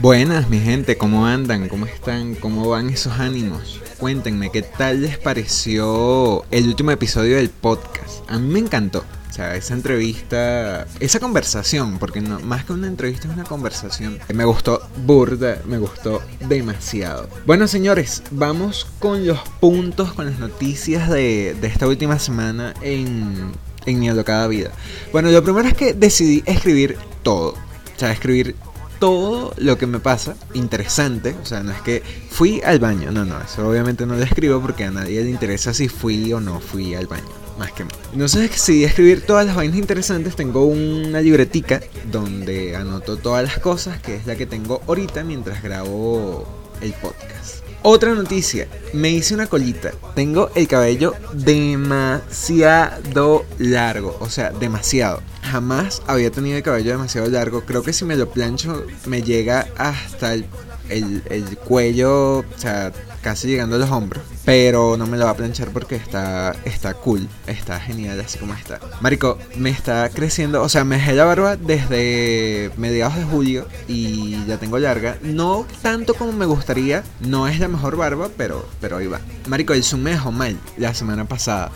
Buenas, mi gente, ¿cómo andan? ¿Cómo están? ¿Cómo van esos ánimos? Cuéntenme, ¿qué tal les pareció el último episodio del podcast? A mí me encantó. O sea, esa entrevista, esa conversación, porque no, más que una entrevista es una conversación. Me gustó burda, me gustó demasiado. Bueno, señores, vamos con los puntos, con las noticias de, de esta última semana en en mi alocada vida. Bueno, lo primero es que decidí escribir todo. O sea, escribir todo lo que me pasa interesante. O sea, no es que fui al baño. No, no, eso obviamente no lo escribo porque a nadie le interesa si fui o no fui al baño. Más que No sé si escribir todas las vainas interesantes. Tengo una libretica donde anoto todas las cosas, que es la que tengo ahorita mientras grabo el podcast. Otra noticia, me hice una colita. Tengo el cabello demasiado largo, o sea, demasiado. Jamás había tenido el cabello demasiado largo. Creo que si me lo plancho me llega hasta el, el, cuello, o sea, casi llegando a los hombros. Pero no me lo va a planchar porque está, está cool, está genial así como está. Marico, me está creciendo, o sea, me dejé la barba desde mediados de julio y ya tengo larga. No tanto como me gustaría, no es la mejor barba, pero, pero ahí va. Marico, el Zoom me dejó mal la semana pasada.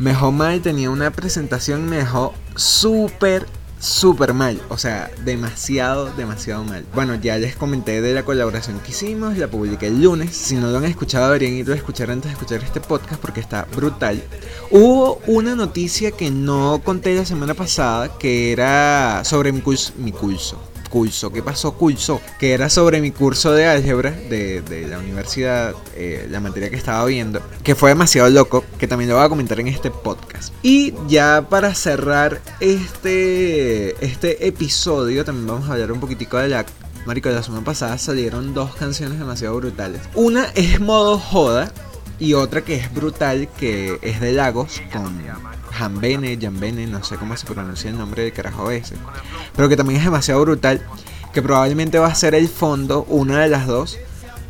Me dejó mal, tenía una presentación, me dejó súper súper mal, o sea, demasiado, demasiado mal. Bueno, ya les comenté de la colaboración que hicimos, la publiqué el lunes. Si no lo han escuchado, deberían irlo a escuchar antes de escuchar este podcast porque está brutal. Hubo una noticia que no conté la semana pasada que era sobre mi curso, mi curso, curso. ¿Qué pasó, curso? Que era sobre mi curso de álgebra de, la universidad, eh, la materia que estaba viendo, que fue demasiado loco, que también lo voy a comentar en este podcast. Y ya para cerrar este, este episodio, también vamos a hablar un poquitico de la Marico, la semana pasada salieron dos canciones demasiado brutales. Una es modo joda y otra que es brutal, que es de Lagos, con Jambene, Jambene, no sé cómo se pronuncia el nombre del carajo ese. Pero que también es demasiado brutal. Que probablemente va a ser el fondo, una de las dos,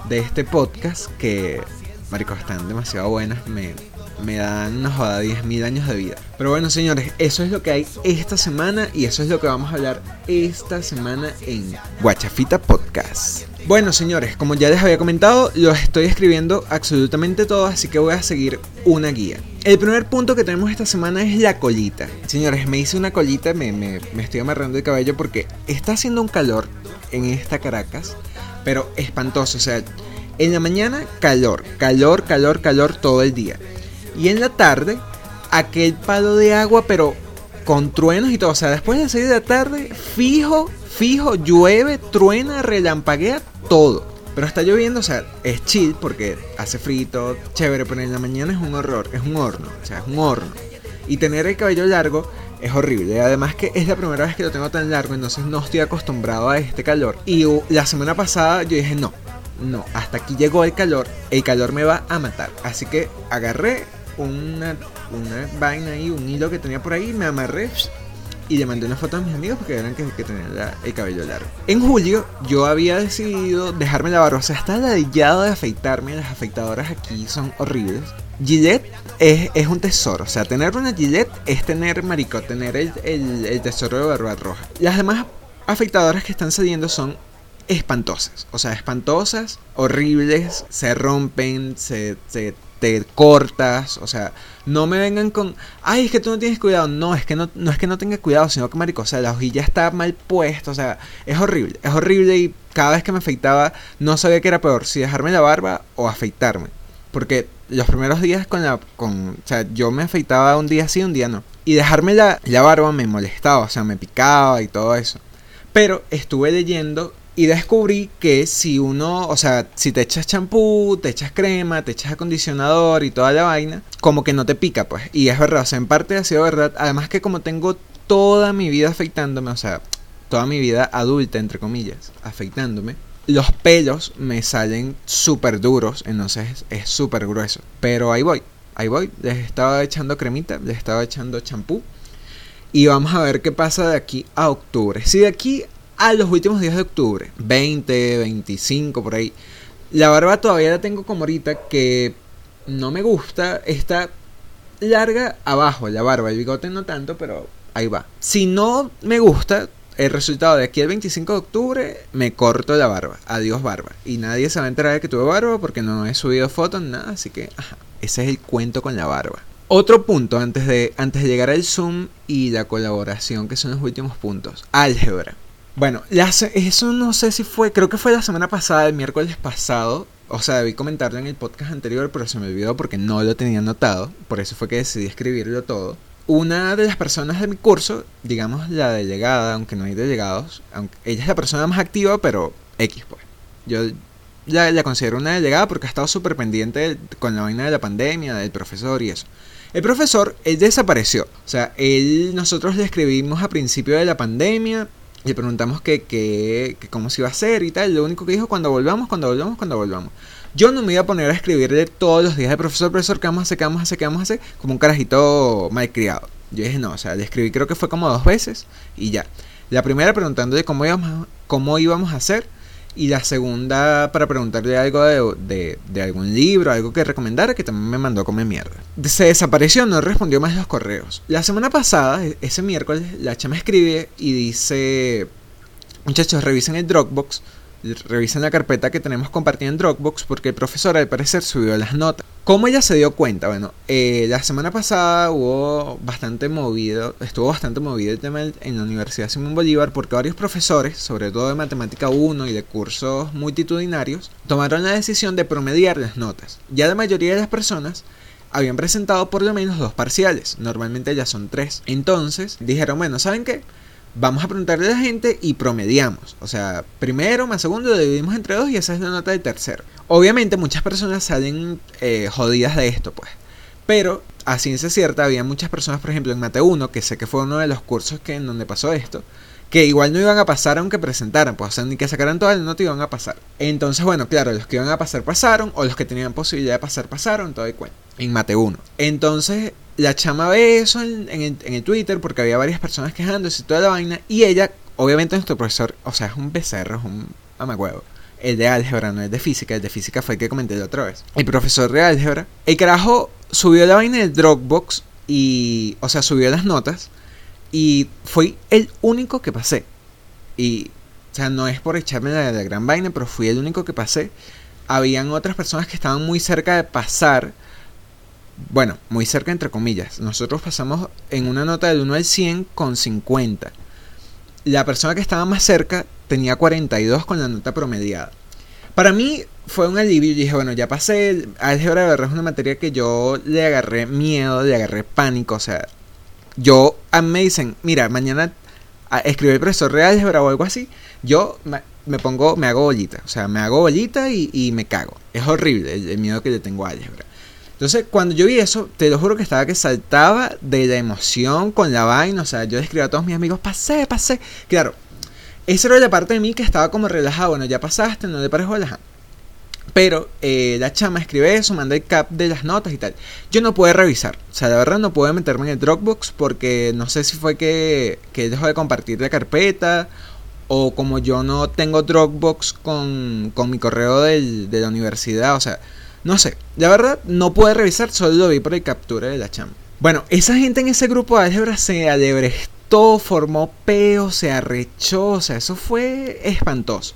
de este podcast. Que, marico, están demasiado buenas. Me, me dan una joda 10.000 años de vida. Pero bueno, señores, eso es lo que hay esta semana y eso es lo que vamos a hablar esta semana en Guachafita Podcast. Bueno, señores, como ya les había comentado, lo estoy escribiendo absolutamente todo, así que voy a seguir una guía. El primer punto que tenemos esta semana es la colita. Señores, me hice una colita, me, me, me estoy amarrando el cabello porque está haciendo un calor en esta Caracas, pero espantoso. O sea, en la mañana calor, calor, calor, calor todo el día. Y en la tarde, aquel palo de agua, pero con truenos y todo. O sea, después de las 6 de la tarde, fijo, fijo, llueve, truena, relampaguea, todo. Pero está lloviendo, o sea, es chill porque hace frito, chévere, pero en la mañana es un horror, es un horno, o sea, es un horno. Y tener el cabello largo es horrible. Además que es la primera vez que lo tengo tan largo, entonces no estoy acostumbrado a este calor. Y la semana pasada yo dije, no, no, hasta aquí llegó el calor, el calor me va a matar. Así que agarré una, una vaina ahí, un hilo que tenía por ahí, me amarré y le mandé una foto a mis amigos porque eran que, que tenía el cabello largo. En julio yo había decidido dejarme la barba, o sea, está ladillado de afeitarme, las afeitadoras aquí son horribles. Gillette es, es, un tesoro, o sea, tener una Gillette es tener, marico, tener el, el, el tesoro de barba roja. Las demás afeitadoras que están saliendo son espantosas, o sea, espantosas, horribles, se rompen, se te cortas, o sea, no me vengan con, ay, es que tú no tienes cuidado, no, es que no, no es que no tenga cuidado, sino que marico, o sea, la hojilla está mal puesta, o sea, es horrible, es horrible y cada vez que me afeitaba no sabía qué era peor, si dejarme la barba o afeitarme, porque los primeros días con la, con, o sea, yo me afeitaba un día sí, un día no, y dejarme la, la barba me molestaba, o sea, me picaba y todo eso, pero estuve leyendo y descubrí que si uno, o sea, si te echas champú, te echas crema, te echas acondicionador y toda la vaina, como que no te pica, pues. Y es verdad, o sea, en parte ha sido verdad. Además que como tengo toda mi vida afeitándome, o sea, toda mi vida adulta, entre comillas, afeitándome, los pelos me salen súper duros, entonces es súper grueso. Pero ahí voy, ahí voy. Les estaba echando cremita, les estaba echando champú. Y vamos a ver qué pasa de aquí a octubre. Si de aquí a los últimos días de octubre, 20, 25 por ahí. La barba todavía la tengo como ahorita que no me gusta, está larga abajo la barba, el bigote no tanto, pero ahí va. Si no me gusta el resultado de aquí el 25 de octubre me corto la barba. Adiós barba. Y nadie se va a enterar de que tuve barba porque no he subido fotos, nada. Así que, ese es el cuento con la barba. Otro punto antes de, antes de llegar al Zoom y la colaboración, que son los últimos puntos. Álgebra. Bueno, eso no sé si fue, creo que fue la semana pasada, el miércoles pasado. O sea, debí comentarlo en el podcast anterior, pero se me olvidó porque no lo tenía anotado. Por eso fue que decidí escribirlo todo una de las personas de mi curso, digamos la delegada, aunque no hay delegados, aunque ella es la persona más activa, pero X pues. Yo la, la considero una delegada porque ha estado súper pendiente con la vaina de la pandemia, del profesor y eso. El profesor, él desapareció. O sea, él, nosotros le escribimos a principio de la pandemia, le preguntamos que, que, que cómo se iba a hacer y tal. Lo único que dijo, cuando volvamos, cuando volvamos, cuando volvamos. Yo no me iba a poner a escribirle todos los días de profesor, profesor, ¿qué vamos a hacer? ¿Qué vamos a hacer? ¿Qué vamos a hacer? Como un carajito malcriado. Yo dije, no, o sea, le escribí creo que fue como dos veces y ya. La primera preguntándole cómo íbamos, cómo íbamos a hacer y la segunda para preguntarle algo de, de, algún libro, algo que recomendara, que también me mandó a comer mierda. Se desapareció, no respondió más los correos. La semana pasada, e-, ese miércoles, la chama escribe y dice, muchachos, revisen el Dropbox revisen la carpeta que tenemos compartida en Dropbox porque el profesor al parecer subió las notas. ¿Cómo ella se dio cuenta? Bueno, eh, la semana pasada hubo bastante movido, estuvo bastante movido el tema en la Universidad Simón Bolívar porque varios profesores, sobre todo de Matemática 1 y de cursos multitudinarios, tomaron la decisión de promediar las notas. Ya la mayoría de las personas habían presentado por lo menos dos parciales, normalmente ya son tres. Entonces dijeron, bueno, ¿saben qué? Vamos a preguntarle a la gente y promediamos. O sea, primero más segundo dividimos entre dos y esa es la nota de tercero. Obviamente muchas personas salen eh, jodidas de esto, pues. Pero a ciencia cierta había muchas personas, por ejemplo, en Mate 1, que sé que fue uno de los cursos que en donde pasó esto, que igual no iban a pasar aunque presentaran, pues, o ni que sacaran toda la nota iban a pasar. Entonces, bueno, claro, los que iban a pasar pasaron, o los que tenían posibilidad de pasar pasaron, todo y cuento, en Mate 1. Entonces, la chama ve eso en, el, Twitter porque había varias personas quejándose y toda la vaina. Y ella, obviamente nuestro profesor, o sea, es un becerro, es un amacuevo. El de álgebra, no el de física. El de física fue el que comenté la otra vez. El profesor de álgebra. El carajo subió la vaina del Dropbox y, o sea, subió las notas. Y fui el único que pasé. Y, o sea, no es por echarme la, gran vaina, pero fui el único que pasé. Habían otras personas que estaban muy cerca de pasar bueno, muy cerca entre comillas. Nosotros pasamos en una nota del 1 al 100 con 50. La persona que estaba más cerca tenía 42 con la nota promediada. Para mí fue un alivio. y dije, bueno, ya pasé. Álgebra de verdad es una materia que yo le agarré miedo, le agarré pánico. O sea, yo a me dicen, mira, mañana escribe el profesor álgebra o algo así. Yo me pongo, me hago bolita. O sea, me hago bolita y, me cago. Es horrible el, miedo que le tengo a álgebra. Entonces, cuando yo vi eso, te lo juro que estaba que saltaba de la emoción con la vaina. O sea, yo escribía a todos mis amigos, pasé, pasé. Claro, esa era la parte de mí que estaba como relajado. Bueno, ya pasaste, no le parejo relajado. Pero eh, la chama escribe eso, manda el cap de las notas y tal. Yo no pude revisar. O sea, la verdad no pude meterme en el Dropbox porque no sé si fue que, que dejó de compartir la carpeta o como yo no tengo Dropbox con, con mi correo de la universidad. O sea, no sé, la verdad no pude revisar, solo lo vi por el captura de la chamba. Bueno, esa gente en ese grupo de álgebra se alebrestó, formó peo, se arrechó, o sea, eso fue espantoso.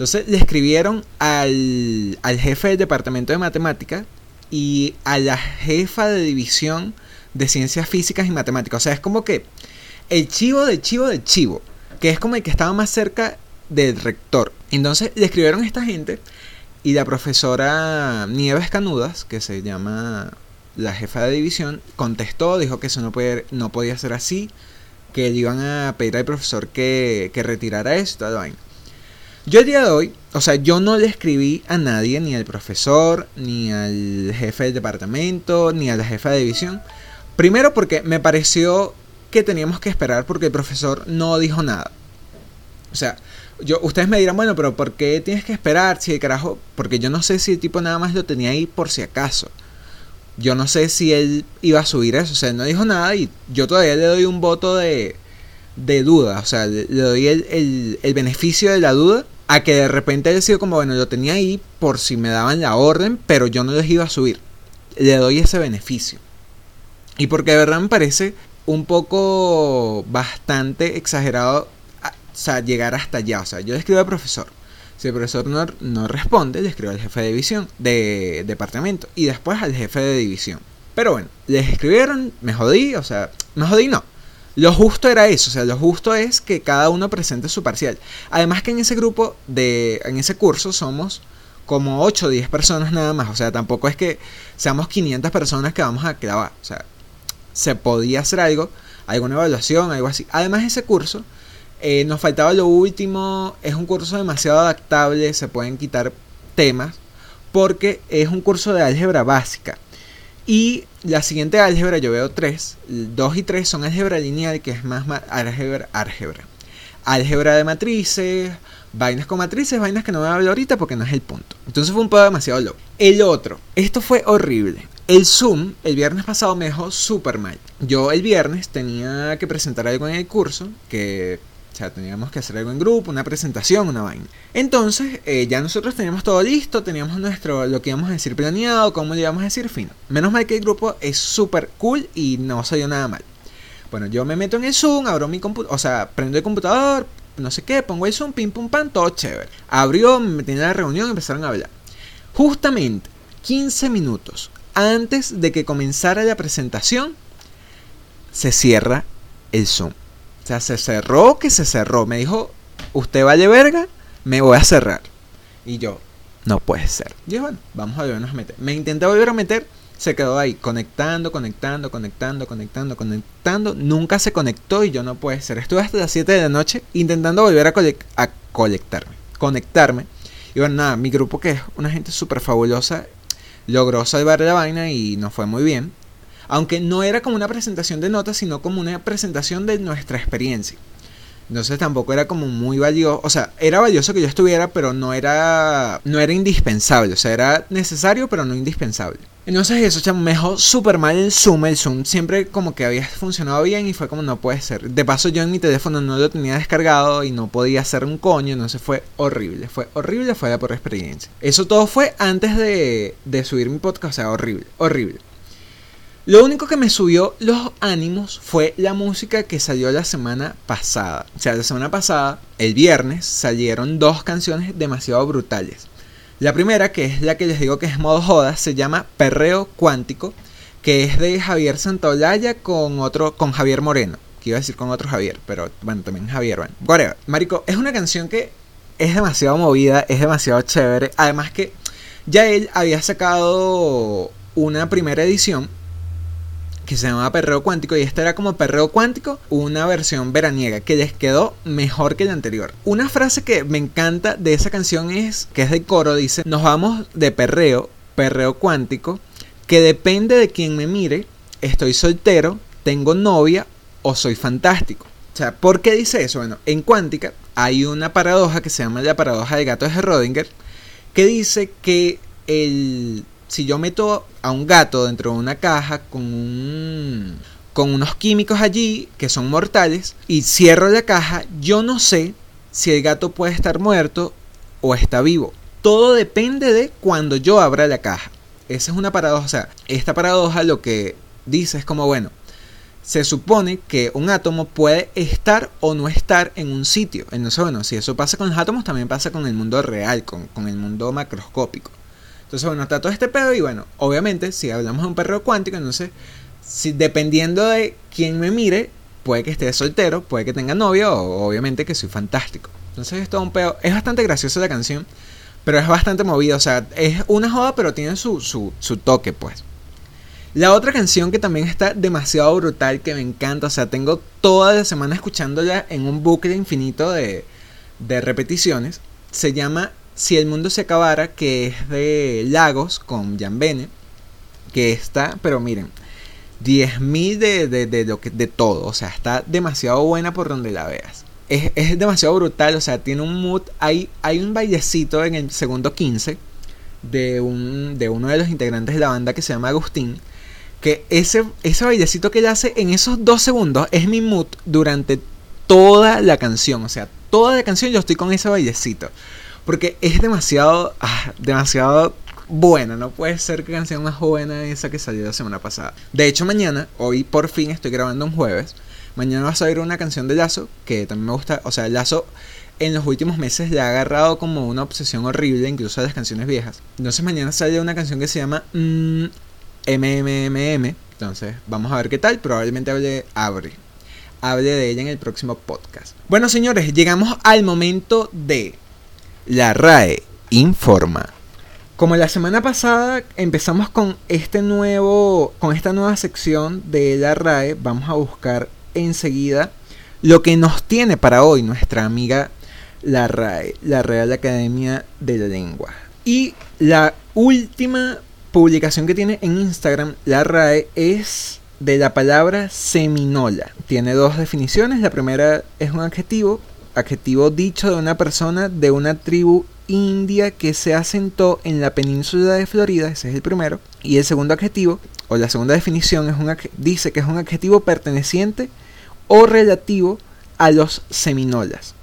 Entonces le escribieron al, al jefe del departamento de matemática y a la jefa de división de ciencias físicas y matemáticas. O sea, es como que el chivo de chivo de chivo, que es como el que estaba más cerca del rector. Entonces le escribieron a esta gente y la profesora Nieves Canudas, que se llama la jefa de división, contestó, dijo que eso no, puede, no podía ser así, que le iban a pedir al profesor que, que retirara esto, vaina. Yo el día de hoy, o sea, yo no le escribí a nadie, ni al profesor, ni al jefe del departamento, ni a la jefa de división. Primero porque me pareció que teníamos que esperar porque el profesor no dijo nada. O sea, yo, ustedes me dirán, bueno, pero ¿por qué tienes que esperar? Si el carajo, porque yo no sé si el tipo nada más lo tenía ahí por si acaso. Yo no sé si él iba a subir eso, o sea, él no dijo nada y yo todavía le doy un voto de, de duda, o sea, le, doy el, el, beneficio de la duda a que de repente haya sido como, bueno, lo tenía ahí por si me daban la orden, pero yo no les iba a subir. Le doy ese beneficio. Y porque de verdad me parece un poco bastante exagerado sea, llegar hasta allá. O sea, yo le escribo al profesor. Si el profesor no, no responde, le escribo al jefe de división, de departamento, y después al jefe de división. Pero bueno, les escribieron, me jodí, o sea, me jodí no. Lo justo era eso, o sea, lo justo es que cada uno presente su parcial. Además que en ese grupo, de, en ese curso somos como 8 o 10 personas nada más, o sea, tampoco es que seamos 500 personas que vamos a clavar, o sea, se podía hacer algo, alguna evaluación, algo así. Además ese curso, eh, nos faltaba lo último, es un curso demasiado adaptable, se pueden quitar temas, porque es un curso de álgebra básica. Y la siguiente álgebra, yo veo tres. Dos y tres son álgebra lineal, que es más, álgebra, álgebra. Álgebra de matrices, vainas con matrices, vainas que no voy a hablar ahorita porque no es el punto. Entonces fue un poco demasiado loco. El otro, esto fue horrible. El Zoom el viernes pasado me dejó súper mal. Yo el viernes tenía que presentar algo en el curso que sea, teníamos que hacer algo en grupo, una presentación, una vaina. Entonces, eh, ya nosotros teníamos todo listo, teníamos nuestro, lo que íbamos a decir planeado, cómo le íbamos a decir fino. Menos mal que el grupo es súper cool y no salió nada mal. Bueno, yo me meto en el Zoom, abro mi computador, o sea, prendo el computador, no sé qué, pongo el Zoom, pim pum pam, todo chévere. Abrió, me metí en la reunión y empezaron a hablar. Justamente 15 minutos antes de que comenzara la presentación, se cierra el Zoom. O sea, se cerró que se cerró. Me dijo, usted vale verga, me voy a cerrar. Y yo, no puede ser. Y yo, bueno, vamos a volvernos a meter. Me intenté volver a meter, se quedó ahí, conectando, conectando, conectando, conectando, conectando. Nunca se conectó y yo no puede ser. Estuve hasta las 7 de la noche intentando volver a, a colectarme, conectarme. Y bueno, nada, mi grupo que es una gente súper fabulosa, logró salvar la vaina y no fue muy bien aunque no era como una presentación de notas, sino como una presentación de nuestra experiencia. Entonces tampoco era como muy valioso, o sea, era valioso que yo estuviera, pero no era no era indispensable, o sea, era necesario, pero no indispensable. Entonces eso, chamo, me dejó súper mal el Zoom, el Zoom siempre como que había funcionado bien y fue como no puede ser. De paso yo en mi teléfono no lo tenía descargado y no podía hacer un coño, entonces fue horrible, fue horrible, fue la por experiencia. Eso todo fue antes de, de subir mi podcast, o sea, horrible, horrible. Lo único que me subió los ánimos fue la música que salió la semana pasada. O sea, la semana pasada, el viernes, salieron dos canciones demasiado brutales. La primera, que es la que les digo que es modo joda, se llama Perreo Cuántico, que es de Javier Santaolalla con otro, con Javier Moreno. Que iba a decir con otro Javier, pero bueno, también Javier, bueno. Whatever. Marico, es una canción que es demasiado movida, es demasiado chévere. Además que ya él había sacado una primera edición que se llamaba Perreo Cuántico y esta era como Perreo Cuántico, una versión veraniega que les quedó mejor que la anterior. Una frase que me encanta de esa canción es, que es de coro, dice, nos vamos de perreo, perreo cuántico, que depende de quien me mire, estoy soltero, tengo novia o soy fantástico. O sea, ¿por qué dice eso? Bueno, en cuántica hay una paradoja que se llama la paradoja de gato de Schrödinger, que dice que el si yo meto a un gato dentro de una caja con un con unos químicos allí que son mortales y cierro la caja, yo no sé si el gato puede estar muerto o está vivo. Todo depende de cuando yo abra la caja. Esa es una paradoja. O sea, esta paradoja lo que dice es como, bueno, se supone que un átomo puede estar o no estar en un sitio. Entonces, bueno, si eso pasa con los átomos, también pasa con el mundo real, con, con el mundo macroscópico. Entonces, bueno, está todo este pedo y bueno, obviamente, si hablamos de un perro cuántico, entonces, si, dependiendo de quién me mire, puede que esté soltero, puede que tenga novio o obviamente que soy fantástico. Entonces es todo un pedo. Es bastante graciosa la canción, pero es bastante movida. O sea, es una joda, pero tiene su, su, su toque, pues. La otra canción que también está demasiado brutal, que me encanta, o sea, tengo toda la semana escuchándola en un bucle infinito de, de repeticiones, se llama si el mundo se acabara, que es de Lagos con Jan Bene, que está, pero miren, 10.000 de, de, de, de todo, o sea, está demasiado buena por donde la veas. Es, es, demasiado brutal, o sea, tiene un mood, hay, hay un bailecito en el segundo 15 de, un, de uno de los integrantes de la banda que se llama Agustín, que ese, ese bailecito que él hace en esos dos segundos es mi mood durante toda la canción, o sea, toda la canción yo estoy con ese bailecito. Porque es demasiado, ah, demasiado buena. No puede ser que canción más buena esa que salió la semana pasada. De hecho, mañana, hoy por fin estoy grabando un jueves. Mañana va a salir una canción de Lazo, que también me gusta. O sea, Lazo en los últimos meses le ha agarrado como una obsesión horrible, incluso a las canciones viejas. Entonces mañana sale una canción que se llama mm, MMMM. Entonces, vamos a ver qué tal. Probablemente hable, abre, hable de ella en el próximo podcast. Bueno, señores, llegamos al momento de la RAE informa. Como la semana pasada empezamos con este nuevo con esta nueva sección de la RAE, vamos a buscar enseguida lo que nos tiene para hoy nuestra amiga la RAE, la Real Academia de la Lengua. Y la última publicación que tiene en Instagram la RAE es de la palabra seminola. Tiene dos definiciones. La primera es un adjetivo, adjetivo dicho de una persona de una tribu india que se asentó en la península de Florida, ese es el primero. Y el segundo adjetivo, o la segunda definición, es un, dice que es un adjetivo perteneciente o relativo a los seminolas.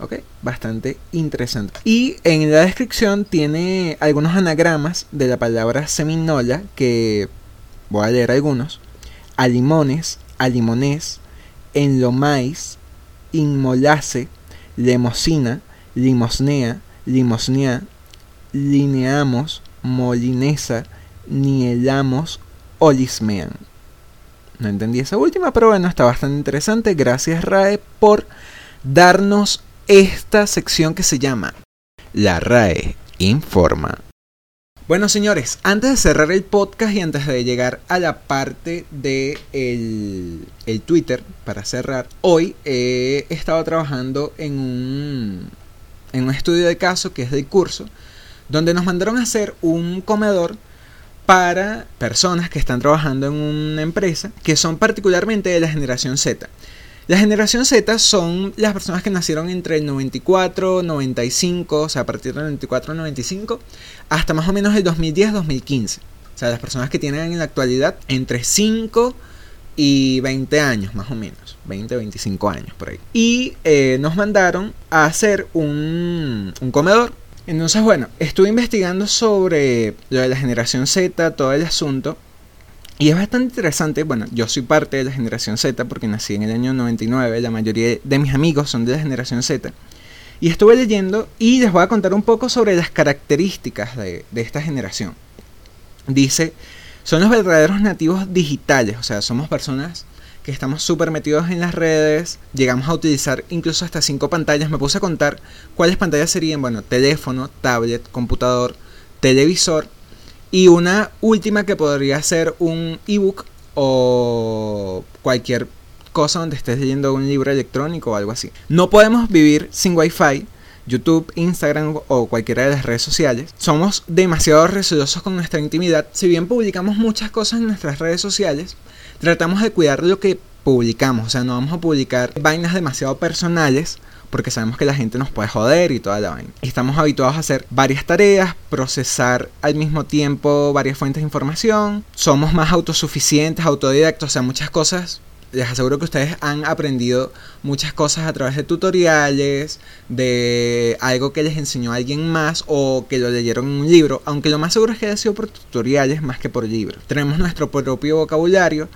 ¿Ok? Bastante interesante. Y en la descripción tiene algunos anagramas de la palabra seminola que voy a leer algunos. Alimones, alimonés, enlomais, inmolase, lemosina, limosnea, limosnea, lineamos, molinesa, nielamos, olismean. No entendí esa última, pero bueno, está bastante interesante. Gracias RAE por darnos esta sección que se llama La RAE Informa. Bueno señores, antes de cerrar el podcast y antes de llegar a la parte de el, el Twitter para cerrar, hoy he estado trabajando en un, en un estudio de caso que es del curso, donde nos mandaron a hacer un comedor para personas que están trabajando en una empresa que son particularmente de la generación Z. La generación Z son las personas que nacieron entre el 94, 95, o sea, a partir del 94 95, hasta más o menos el 2010-2015. O sea, las personas que tienen en la actualidad entre 5 y 20 años, más o menos. 20, 25 años por ahí. Y eh, nos mandaron a hacer un, un comedor. Entonces, bueno, estuve investigando sobre lo de la generación Z, todo el asunto. Y es bastante interesante, bueno, yo soy parte de la generación Z porque nací en el año 99, la mayoría de mis amigos son de la generación Z. Y estuve leyendo y les voy a contar un poco sobre las características de, de esta generación. Dice, son los verdaderos nativos digitales, o sea, somos personas que estamos súper metidos en las redes, llegamos a utilizar incluso hasta cinco pantallas. Me puse a contar cuáles pantallas serían, bueno, teléfono, tablet, computador, televisor y una última que podría ser un ebook o cualquier cosa donde estés leyendo un libro electrónico o algo así. No podemos vivir sin Wi-Fi. YouTube, Instagram o cualquiera de las redes sociales. Somos demasiado recelosos con nuestra intimidad. Si bien publicamos muchas cosas en nuestras redes sociales, tratamos de cuidar lo que publicamos. O sea, no vamos a publicar vainas demasiado personales porque sabemos que la gente nos puede joder y toda la vaina. Estamos habituados a hacer varias tareas, procesar al mismo tiempo varias fuentes de información, somos más autosuficientes, autodidactos, o sea, muchas cosas. Les aseguro que ustedes han aprendido muchas cosas a través de tutoriales, de algo que les enseñó alguien más o que lo leyeron en un libro, aunque lo más seguro es que haya sido por tutoriales más que por libros. Tenemos nuestro propio vocabulario,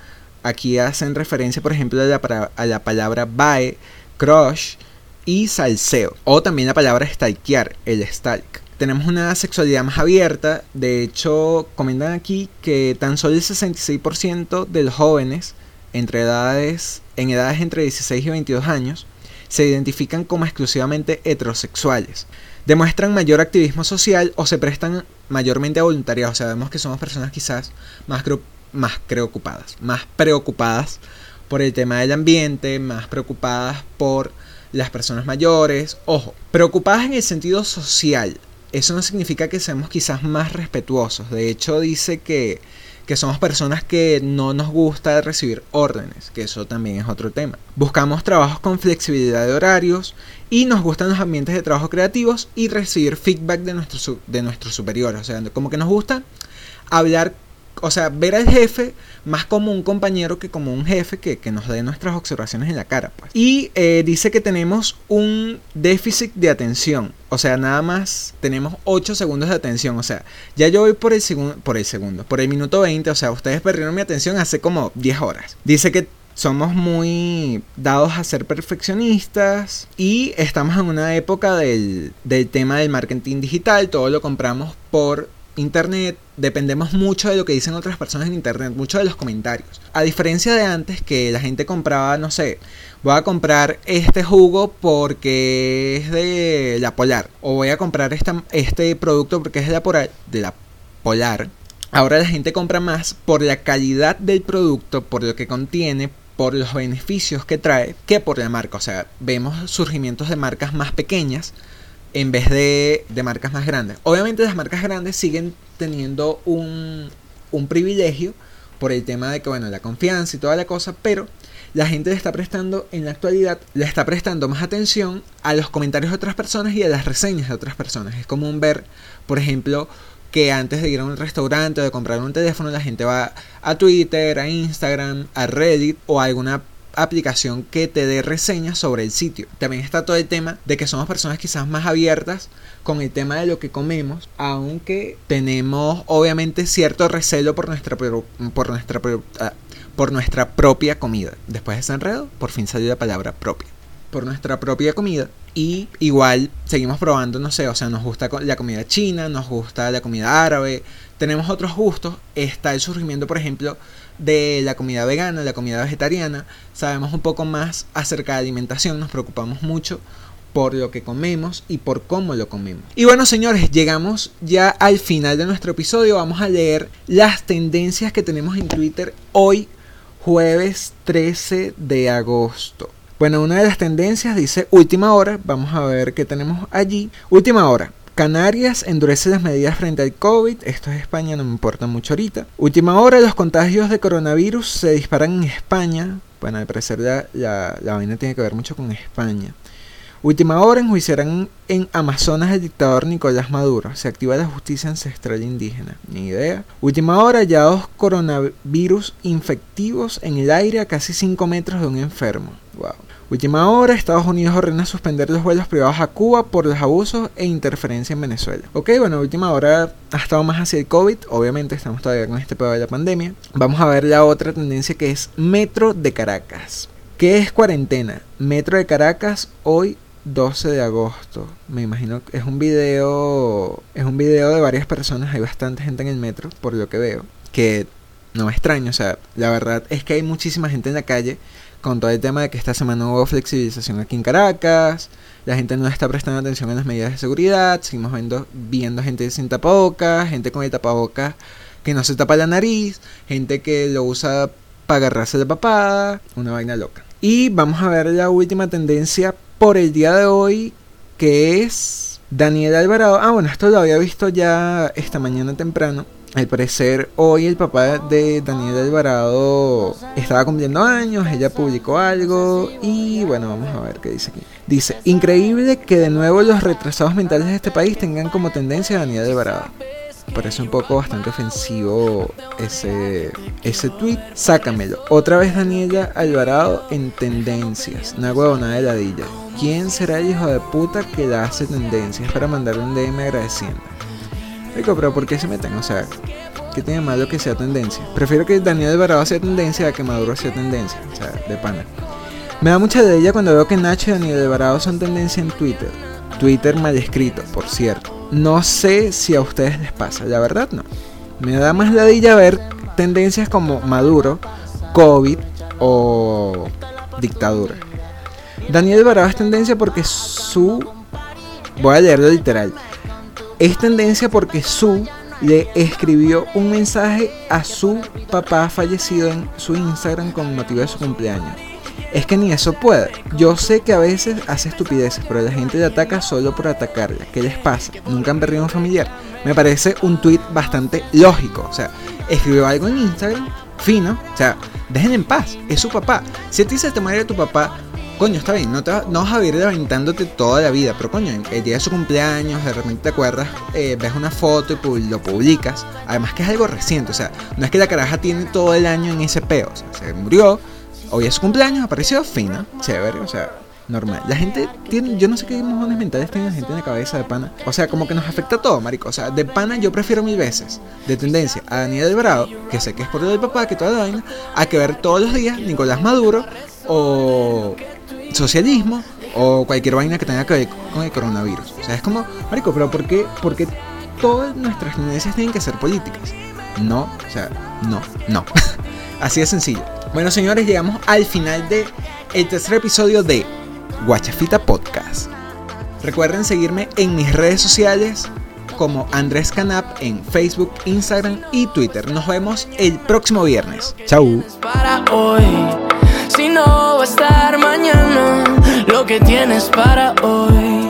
aquí hacen referencia por ejemplo a la, a la palabra bae, crush, y salseo. O también la palabra stalkear, el stalk. Tenemos una sexualidad más abierta. De hecho, comentan aquí que tan solo el 66% de los jóvenes entre edades, en edades entre 16 y 22 años se identifican como exclusivamente heterosexuales. Demuestran mayor activismo social o se prestan mayormente a voluntariado. O sea, vemos que somos personas quizás más, más preocupadas. Más preocupadas por el tema del ambiente, más preocupadas por las personas mayores, ojo, preocupadas en el sentido social. Eso no significa que seamos quizás más respetuosos. De hecho, dice que, que somos personas que no nos gusta recibir órdenes, que eso también es otro tema. Buscamos trabajos con flexibilidad de horarios y nos gustan los ambientes de trabajo creativos y recibir feedback de, de nuestros superiores. O sea, como que nos gusta hablar o sea, ver al jefe más como un compañero que como un jefe que, nos dé nuestras observaciones en la cara. Pues. Y eh, dice que tenemos un déficit de atención. O sea, nada más tenemos 8 segundos de atención. O sea, ya yo voy por el, segundo por el segundo, por el minuto 20. O sea, ustedes perdieron mi atención hace como 10 horas. Dice que somos muy dados a ser perfeccionistas y estamos en una época del, del tema del marketing digital, todo lo compramos por internet, dependemos mucho de lo que dicen otras personas en internet, mucho de los comentarios. A diferencia de antes que la gente compraba, no sé, voy a comprar este jugo porque es de la Polar o voy a comprar esta, este producto porque es de la Polar, de la Polar. Ahora la gente compra más por la calidad del producto, por lo que contiene, por los beneficios que trae, que por la marca. O sea, vemos surgimientos de marcas más pequeñas en vez de, de marcas más grandes. Obviamente las marcas grandes siguen teniendo un, un privilegio por el tema de que, bueno, la confianza y toda la cosa, pero la gente le está prestando, en la actualidad, le está prestando más atención a los comentarios de otras personas y a las reseñas de otras personas. Es común ver, por ejemplo, que antes de ir a un restaurante o de comprar un teléfono, la gente va a Twitter, a Instagram, a Reddit o a alguna aplicación que te dé reseñas sobre el sitio. También está todo el tema de que somos personas quizás más abiertas con el tema de lo que comemos, aunque tenemos obviamente cierto recelo por nuestra por nuestra ah, por nuestra propia comida. Después de ese enredo, por fin salió la palabra propia. Por nuestra propia comida. Y igual seguimos probando, no sé, o sea, nos gusta la comida china, nos gusta la comida árabe, tenemos otros gustos. Está el surgimiento, por ejemplo, de la comida vegana, la comida vegetariana. Sabemos un poco más acerca de alimentación, nos preocupamos mucho por lo que comemos y por cómo lo comemos. Y bueno, señores, llegamos ya al final de nuestro episodio. Vamos a leer las tendencias que tenemos en Twitter hoy, jueves 13 de agosto. Bueno, una de las tendencias dice última hora. Vamos a ver qué tenemos allí. Última hora. Canarias endurece las medidas frente al COVID. Esto es España, no me importa mucho ahorita. Última hora, los contagios de coronavirus se disparan en España. Bueno, al parecer la, la, vaina tiene que ver mucho con España. Última hora, enjuiciarán en Amazonas el dictador Nicolás Maduro. Se activa la justicia ancestral indígena. Ni idea. Última hora, hallados coronavirus infectivos en el aire a casi 5 metros de un enfermo. Wow. Última hora, Estados Unidos ordena suspender los vuelos privados a Cuba por los abusos e interferencia en Venezuela. Ok, bueno, última hora ha estado más hacia el COVID, obviamente estamos todavía con este pedo de la pandemia. Vamos a ver la otra tendencia que es Metro de Caracas. ¿Qué es cuarentena? Metro de Caracas hoy 12 de agosto. Me imagino que es un video. Es un video de varias personas. Hay bastante gente en el metro, por lo que veo. Que no es extraño. O sea, la verdad es que hay muchísima gente en la calle. Con todo el tema de que esta semana hubo flexibilización aquí en Caracas. La gente no está prestando atención a las medidas de seguridad. Seguimos viendo, viendo gente sin tapabocas. Gente con el tapabocas que no se tapa la nariz. Gente que lo usa para agarrarse de papada. Una vaina loca. Y vamos a ver la última tendencia por el día de hoy, que es Daniel Alvarado. Ah, bueno, esto lo había visto ya esta mañana temprano. Al parecer, hoy el papá de Daniel Alvarado estaba cumpliendo años, ella publicó algo y bueno, vamos a ver qué dice aquí. Dice, increíble que de nuevo los retrasados mentales de este país tengan como tendencia a Daniel Alvarado parece un poco bastante ofensivo ese, ese tweet. Sácamelo. Otra vez Daniela Alvarado en tendencias. Una huevona de ladilla. ¿Quién será el hijo de puta que la hace tendencias para mandarle un DM agradeciendo? Rico, pero ¿por qué se meten? O sea, ¿qué tiene malo que sea tendencia? Prefiero que Daniel Alvarado sea tendencia a que Maduro sea tendencia. O sea, de pana. Me da mucha de ella cuando veo que Nacho y Daniel Alvarado son tendencia en Twitter. Twitter mal escrito, por cierto. No sé si a ustedes les pasa, la verdad no. Me da más ladilla ver tendencias como Maduro, COVID o dictadura. Daniel Baraba es tendencia porque su... Voy a leerlo literal. Es tendencia porque su le escribió un mensaje a su papá fallecido en su Instagram con motivo de su cumpleaños. Es que ni eso puede. Yo sé que a veces hace estupideces, pero la gente le ataca solo por atacarle. ¿Qué les pasa? Nunca han perdido un familiar. Me parece un tweet bastante lógico. O sea, escribió algo en Instagram, fino. O sea, dejen en paz. Es su papá. Si a ti se te muere tu papá, coño, está bien, no, vas a vivir lamentándote toda la vida, pero coño, el día de su cumpleaños, de repente te acuerdas, eh, ves una foto y lo publicas. Además que es algo reciente, o sea, no es que la caraja tiene todo el año en ese peo, o sea, se murió, hoy es su cumpleaños, apareció fina, chévere, o sea, normal. La gente tiene, yo no sé qué mojones mentales tiene la gente en la cabeza de pana. O sea, como que nos afecta todo, marico. O sea, de pana yo prefiero mil veces de tendencia a Daniel Alvarado, que sé que es por del papá, que toda la vaina, a que ver todos los días Nicolás Maduro o socialismo o cualquier vaina que tenga que ver con el coronavirus. O sea, es como, marico, pero ¿por qué, por qué todas nuestras tendencias tienen que ser políticas? No, o sea, no, no. Así de sencillo. Bueno, señores, llegamos al final de el tercer episodio de Guachafita Podcast. Recuerden seguirme en mis redes sociales como Andrés Canap en Facebook, Instagram y Twitter. Nos vemos el próximo viernes. Chau. para hoy. Si no va a estar mañana, lo que tienes para hoy.